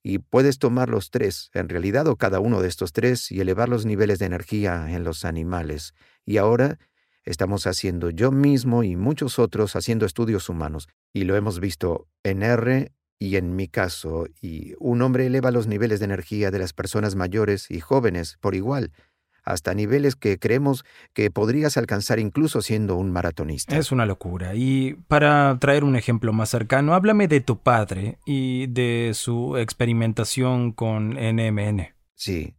Y puedes tomar los tres, en realidad o cada uno de estos tres, y elevar los niveles de energía en los animales. Y ahora estamos haciendo yo mismo y muchos otros haciendo estudios humanos, y lo hemos visto en R y en mi caso, y un hombre eleva los niveles de energía de las personas mayores y jóvenes por igual, hasta niveles que creemos que podrías alcanzar incluso siendo un maratonista. Es una locura. Y para traer un ejemplo más cercano, háblame de tu padre y de su experimentación con NMN. Sí,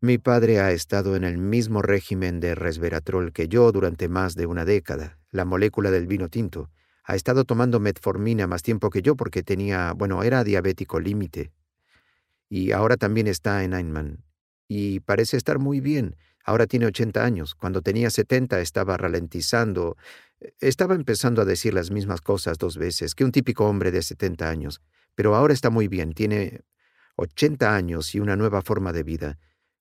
mi padre ha estado en el mismo régimen de resveratrol que yo durante más de una década, la molécula del vino tinto. Ha estado tomando metformina más tiempo que yo porque tenía, bueno, era diabético límite. Y ahora también está en Einman. Y parece estar muy bien. Ahora tiene 80 años. Cuando tenía 70 estaba ralentizando. Estaba empezando a decir las mismas cosas dos veces que un típico hombre de 70 años. Pero ahora está muy bien. Tiene 80 años y una nueva forma de vida.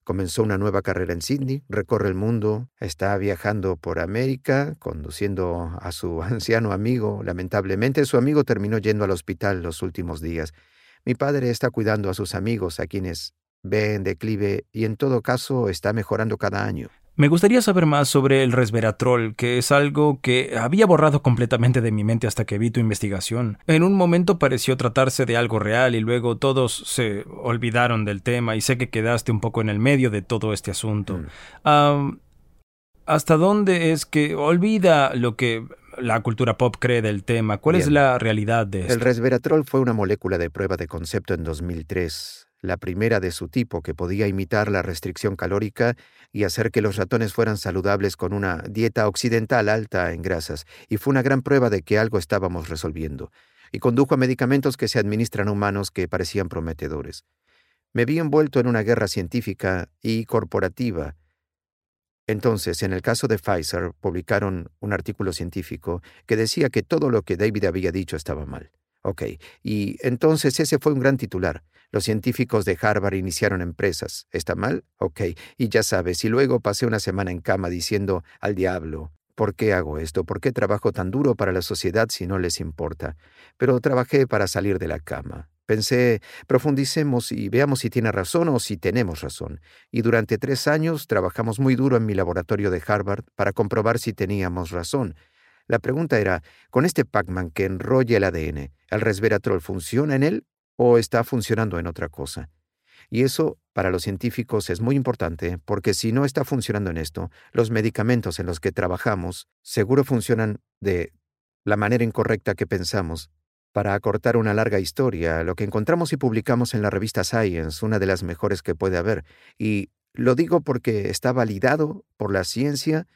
Comenzó una nueva carrera en Sydney, recorre el mundo, está viajando por América, conduciendo a su anciano amigo. Lamentablemente su amigo terminó yendo al hospital los últimos días. Mi padre está cuidando a sus amigos, a quienes ve en declive y en todo caso está mejorando cada año. Me gustaría saber más sobre el resveratrol, que es algo que había borrado completamente de mi mente hasta que vi tu investigación. En un momento pareció tratarse de algo real y luego todos se olvidaron del tema y sé que quedaste un poco en el medio de todo este asunto. Mm. ¿Hasta dónde es que olvida lo que la cultura pop cree del tema? ¿Cuál es la realidad de esto? El resveratrol fue una molécula de prueba de concepto en 2003 la primera de su tipo que podía imitar la restricción calórica y hacer que los ratones fueran saludables con una dieta occidental alta en grasas, y fue una gran prueba de que algo estábamos resolviendo, y condujo a medicamentos que se administran a humanos que parecían prometedores. Me vi envuelto en una guerra científica y corporativa, Entonces, en el caso de Pfizer, publicaron un artículo científico que decía que todo lo que David había dicho estaba mal. Ok, y entonces ese fue un gran titular. Los científicos de Harvard iniciaron empresas. ¿Está mal? Ok, y ya sabes, y luego pasé una semana en cama diciendo al diablo, ¿por qué hago esto? ¿Por qué trabajo tan duro para la sociedad si no les importa? Pero trabajé para salir de la cama. Pensé, profundicemos y veamos si tiene razón o si tenemos razón. Y durante tres años trabajamos muy duro en mi laboratorio de Harvard para comprobar si teníamos razón. La pregunta era, con este Pac-Man que enrolla el ADN, ¿el resveratrol funciona en él o está funcionando en otra cosa? Y eso, para los científicos, es muy importante, porque si no está funcionando en esto, los medicamentos en los que trabajamos seguro funcionan de la manera incorrecta que pensamos para acortar una larga historia, lo que encontramos y publicamos en la revista Science, una de las mejores que puede haber, y lo digo porque está validado por la ciencia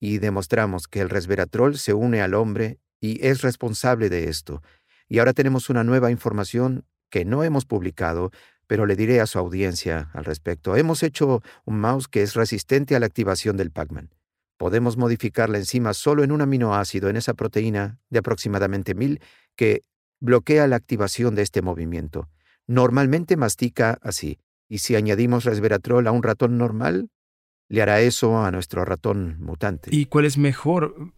y demostramos que el resveratrol se une al hombre y es responsable de esto. Y ahora tenemos una nueva información que no hemos publicado, pero le diré a su audiencia al respecto. Hemos hecho un mouse que es resistente a la activación del Pac-Man. Podemos modificar la enzima solo en un aminoácido en esa proteína de aproximadamente mil que bloquea la activación de este movimiento. Normalmente mastica así, y si añadimos resveratrol a un ratón normal, le hará eso a nuestro ratón mutante. ¿Y cuál es mejor?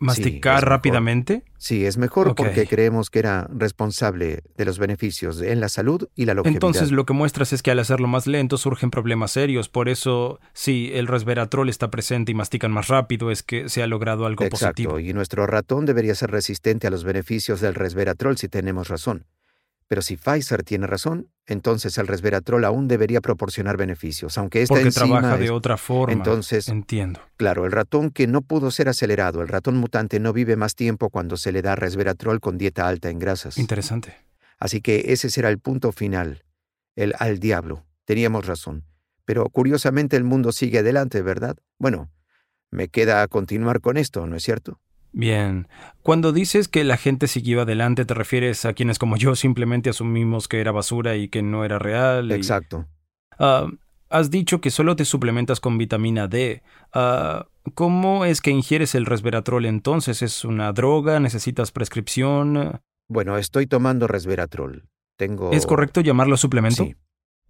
¿Masticar rápidamente? Sí, es mejor porque creemos que era responsable de los beneficios en la salud y la longevidad. Entonces lo que muestras es que al hacerlo más lento surgen problemas serios. Por eso, si el resveratrol está presente y mastican más rápido, es que se ha logrado algo Exacto, positivo. Y nuestro ratón debería ser resistente a los beneficios del resveratrol si tenemos razón. Pero si Pfizer tiene razón, entonces el resveratrol aún debería proporcionar beneficios, aunque esta Porque trabaja de otra forma. Entonces, entiendo. Claro, el ratón que no pudo ser acelerado, el ratón mutante no vive más tiempo cuando se le da resveratrol con dieta alta en grasas. Interesante. Así que ese será el punto final, el al diablo. Teníamos razón. Pero curiosamente el mundo sigue adelante, ¿verdad? Bueno, me queda continuar con esto, ¿no es cierto? Bien. Cuando dices que la gente siguió adelante, ¿te refieres a quienes como yo simplemente asumimos que era basura y que no era real? Exacto. Ah, has dicho que solo te suplementas con vitamina D. Ah, ¿Cómo es que ingieres el resveratrol entonces? ¿Es una droga? ¿Necesitas prescripción? Bueno, estoy tomando resveratrol. Tengo... ¿Es correcto llamarlo suplemento? Sí.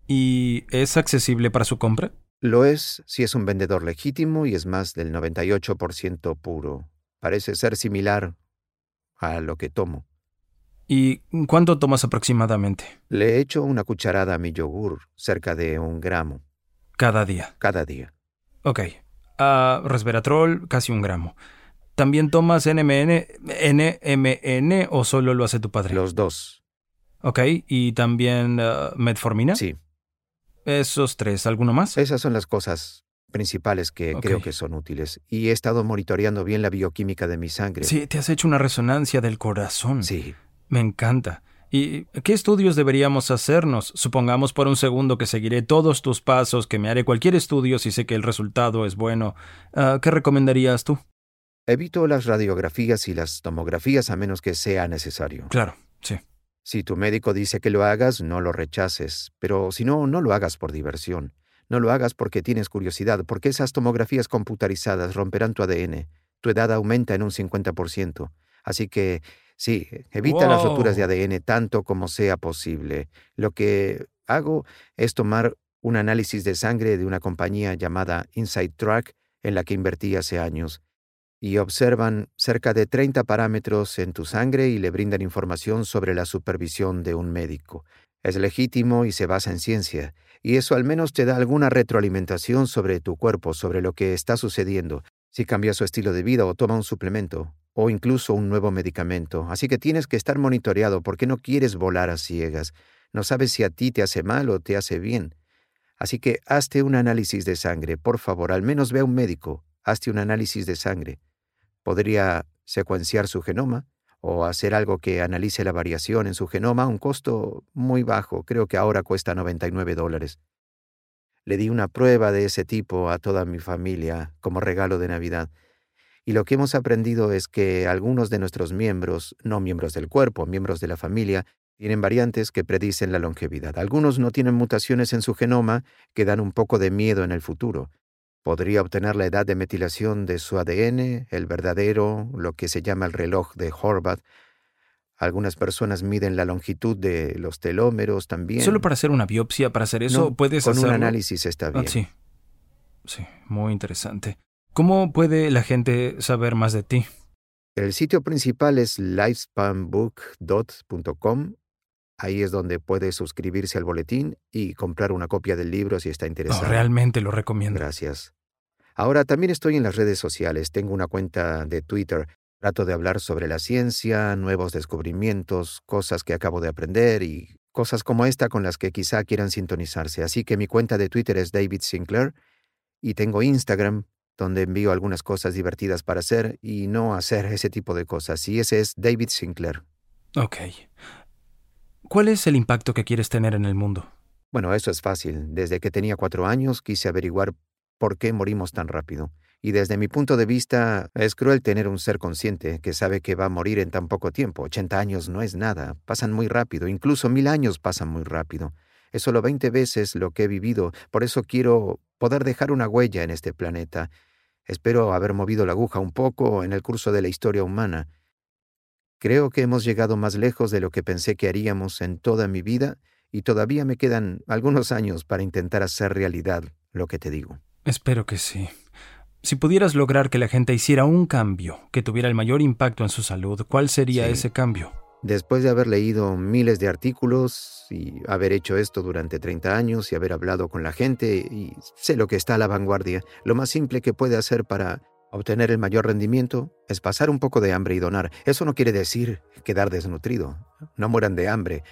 ¿Y es accesible para su compra? Lo es si es un vendedor legítimo y es más del 98% puro. Parece ser similar a lo que tomo. ¿Y cuánto tomas aproximadamente? Le echo una cucharada a mi yogur, cerca de un gramo. Cada día. Cada día. Ok. Uh, resveratrol, casi un gramo. ¿También tomas NMN, NMN o solo lo hace tu padre? Los dos. Ok. ¿Y también uh, metformina? Sí. Esos tres. ¿Alguno más? Esas son las cosas principales que creo que son útiles. Y he estado monitoreando bien la bioquímica de mi sangre. Sí, te has hecho una resonancia del corazón. Sí. Me encanta. ¿Y qué estudios deberíamos hacernos? Supongamos por un segundo que seguiré todos tus pasos, que me haré cualquier estudio si sé que el resultado es bueno. Ah, ¿Qué recomendarías tú? Evito las radiografías y las tomografías a menos que sea necesario. Claro, sí. Si tu médico dice que lo hagas, no lo rechaces, pero si no, no lo hagas por diversión. No lo hagas porque tienes curiosidad, porque esas tomografías computarizadas romperán tu ADN. Tu edad aumenta en un 50%. Así que, sí, evita las roturas de. ADN tanto como sea posible. Lo que hago es tomar un análisis de sangre de una compañía llamada Inside Track en la que invertí hace años y observan cerca de 30 parámetros en tu sangre y le brindan información sobre la supervisión de un médico. Es legítimo y se basa en ciencia, y eso al menos te da alguna retroalimentación sobre tu cuerpo, sobre lo que está sucediendo, si cambia su estilo de vida o toma un suplemento, o incluso un nuevo medicamento. Así que tienes que estar monitoreado porque no quieres volar a ciegas. No sabes si a ti te hace mal o te hace bien. Así que hazte un análisis de sangre, por favor, al menos ve a un médico, hazte un análisis de sangre. Podría secuenciar su genoma o hacer algo que analice la variación en su genoma a un costo muy bajo, creo que ahora cuesta 99 dólares. Le di una prueba de ese tipo a toda mi familia como regalo de Navidad. Y lo que hemos aprendido es que algunos de nuestros miembros, no miembros del cuerpo, miembros de la familia, tienen variantes que predicen la longevidad. Algunos no tienen mutaciones en su genoma que dan un poco de miedo en el futuro. Podría obtener la edad de metilación de su ADN, el verdadero, lo que se llama el reloj de Horvath. Algunas personas miden la longitud de los telómeros también. Solo para hacer una biopsia, para hacer eso, No, puedes con un análisis está Ah, bien. sí. Sí, muy interesante. ¿Cómo puede la gente saber más de ti? El sitio principal es lifespanbook.com. Ahí es donde puede suscribirse al boletín y comprar una copia del libro si está No, interesado. realmente lo recomiendo. Gracias. Ahora también estoy en las redes sociales. Tengo una cuenta de Twitter. Trato de hablar sobre la ciencia, nuevos descubrimientos, cosas que acabo de aprender y cosas como esta con las que quizá quieran sintonizarse. Así que mi cuenta de Twitter es David Sinclair y tengo Instagram donde envío algunas cosas divertidas para hacer y no hacer ese tipo de cosas. Y ese es David Sinclair. Ok. ¿Cuál es el impacto que quieres tener en el mundo? Bueno, eso es fácil. Desde que tenía cuatro años quise averiguar por qué morimos tan rápido. Y desde mi punto de vista, es cruel tener un ser consciente que sabe que va a morir en tan poco tiempo. 80 años no es nada, pasan muy rápido, incluso mil años pasan muy rápido. Es solo 20 veces lo que he vivido, por eso quiero poder dejar una huella en este planeta. Espero haber movido la aguja un poco en el curso de la historia humana. Creo que hemos llegado más lejos de lo que pensé que haríamos en toda mi vida y todavía me quedan algunos años para intentar hacer realidad lo que te digo. Espero que sí. Si pudieras lograr que la gente hiciera un cambio que tuviera el mayor impacto en su salud, ¿cuál sería Sí. ese cambio? Después de haber leído miles de artículos y haber hecho esto durante 30 años y haber hablado con la gente y sé lo que está a la vanguardia, lo más simple que puede hacer para obtener el mayor rendimiento es pasar un poco de hambre y donar. Eso no quiere decir quedar desnutrido. No mueran de hambre.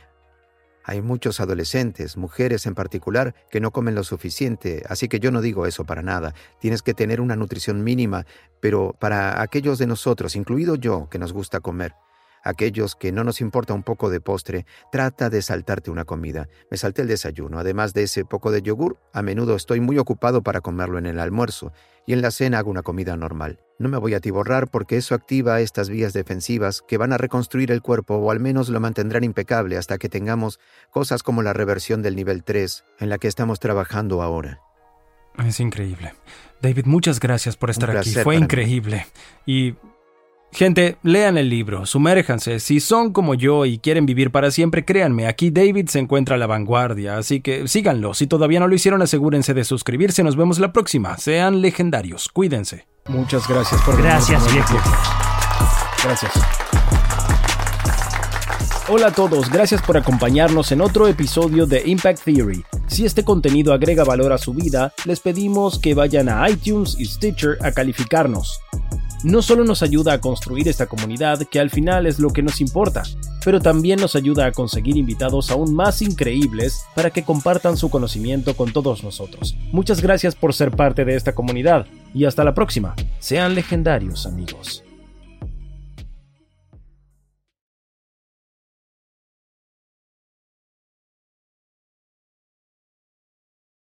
Hay muchos adolescentes, mujeres en particular, que no comen lo suficiente, así que yo no digo eso para nada. Tienes que tener una nutrición mínima, pero para aquellos de nosotros, incluido yo, que nos gusta comer, aquellos que no nos importa un poco de postre, trata de saltarte una comida. Me salté el desayuno, además de ese poco de yogur, a menudo estoy muy ocupado para comerlo en el almuerzo, y en la cena hago una comida normal. No me voy a atiborrar porque eso activa estas vías defensivas que van a reconstruir el cuerpo o al menos lo mantendrán impecable hasta que tengamos cosas como la reversión del nivel 3, en la que estamos trabajando ahora. Es increíble. David, muchas gracias por estar aquí. Fue mí. increíble. Y... Gente, lean el libro, sumérjanse. Si son como yo y quieren vivir para siempre, créanme, aquí David se encuentra a la vanguardia, así que síganlo. Si todavía no lo hicieron, asegúrense de suscribirse. Nos vemos la próxima. Sean legendarios. Cuídense. Muchas gracias por Gracias, viejo. Gracias. Hola a todos, gracias por acompañarnos en otro episodio de Impact Theory. Si este contenido agrega valor a su vida, les pedimos que vayan a iTunes y Stitcher a calificarnos. No solo nos ayuda a construir esta comunidad, que al final es lo que nos importa, pero también nos ayuda a conseguir invitados aún más increíbles para que compartan su conocimiento con todos nosotros. Muchas gracias por ser parte de esta comunidad y hasta la próxima. Sean legendarios amigos.